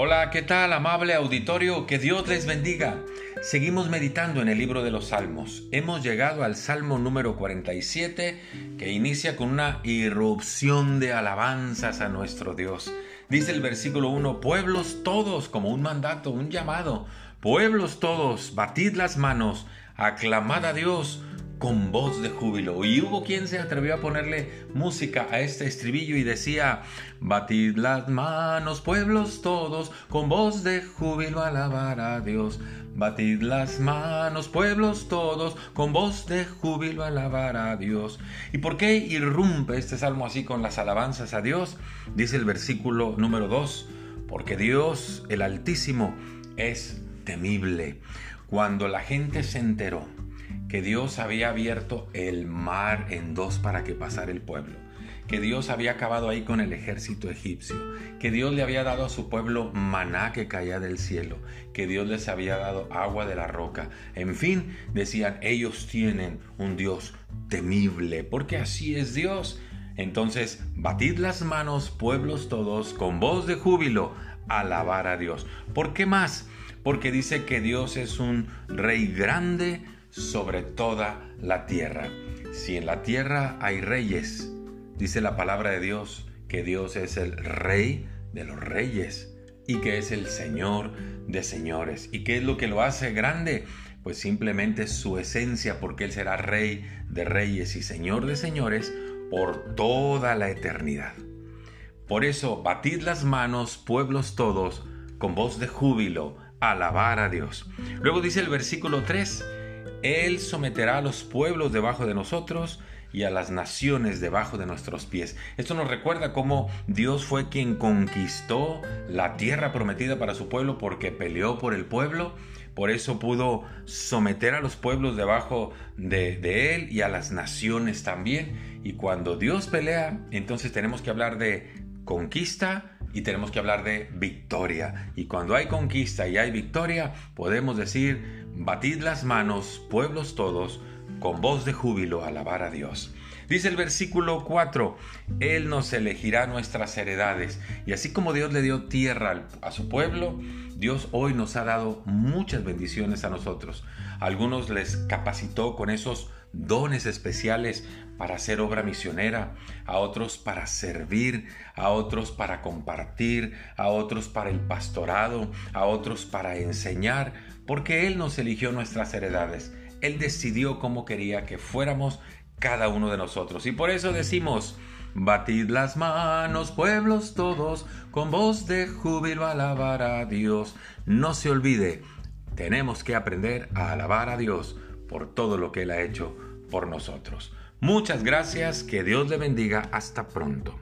Hola, ¿qué tal amable auditorio? Que Dios les bendiga. Seguimos meditando en el libro de los Salmos. Hemos llegado al Salmo número 47 que inicia con una irrupción de alabanzas a nuestro Dios. Dice el versículo 1, pueblos todos, como un mandato, un llamado, pueblos todos, batid las manos, aclamad a Dios con voz de júbilo. Y hubo quien se atrevió a ponerle música a este estribillo y decía, batid las manos, pueblos todos, con voz de júbilo alabar a Dios. Batid las manos, pueblos todos, con voz de júbilo alabar a Dios. ¿Y por qué irrumpe este salmo así con las alabanzas a Dios? Dice el versículo número 2, porque Dios, el Altísimo, es temible. Cuando la gente se enteró que Dios había abierto el mar en dos para que pasara el pueblo, que Dios había acabado ahí con el ejército egipcio, que Dios le había dado a su pueblo maná que caía del cielo, que Dios les había dado agua de la roca. En fin, decían, ellos tienen un Dios temible, porque así es Dios. Entonces, batid las manos, pueblos todos, con voz de júbilo, alabar a Dios. ¿Por qué más? Porque dice que Dios es un rey grande, sobre toda la tierra. Si en la tierra hay reyes, dice la palabra de Dios que Dios es el rey de los reyes y que es el Señor de señores. ¿Y qué es lo que lo hace grande? Pues simplemente su esencia, porque Él será rey de reyes y Señor de señores por toda la eternidad. Por eso, batid las manos, pueblos todos, con voz de júbilo, alabar a Dios. Luego dice el versículo 3, él someterá a los pueblos debajo de nosotros y a las naciones debajo de nuestros pies. Esto nos recuerda cómo Dios fue quien conquistó la tierra prometida para su pueblo porque peleó por el pueblo. Por eso pudo someter a los pueblos debajo de, él y a las naciones también. Y cuando Dios pelea, entonces tenemos que hablar de conquista y tenemos que hablar de victoria. Y cuando hay conquista y hay victoria, podemos decir, batid las manos, pueblos todos, con voz de júbilo, alabar a Dios. Dice el versículo 4, Él nos elegirá nuestras heredades. Y así como Dios le dio tierra a su pueblo, Dios hoy nos ha dado muchas bendiciones a nosotros. algunos les capacitó con esos dones especiales para hacer obra misionera, a otros para servir, a otros para compartir, a otros para el pastorado, a otros para enseñar, porque Él nos eligió nuestras heredades. Él decidió cómo quería que fuéramos cada uno de nosotros. Y por eso decimos, batid las manos, pueblos todos, con voz de júbilo alabar a Dios. No se olvide, tenemos que aprender a alabar a Dios por todo lo que Él ha hecho por nosotros. Muchas gracias, que Dios le bendiga, hasta pronto.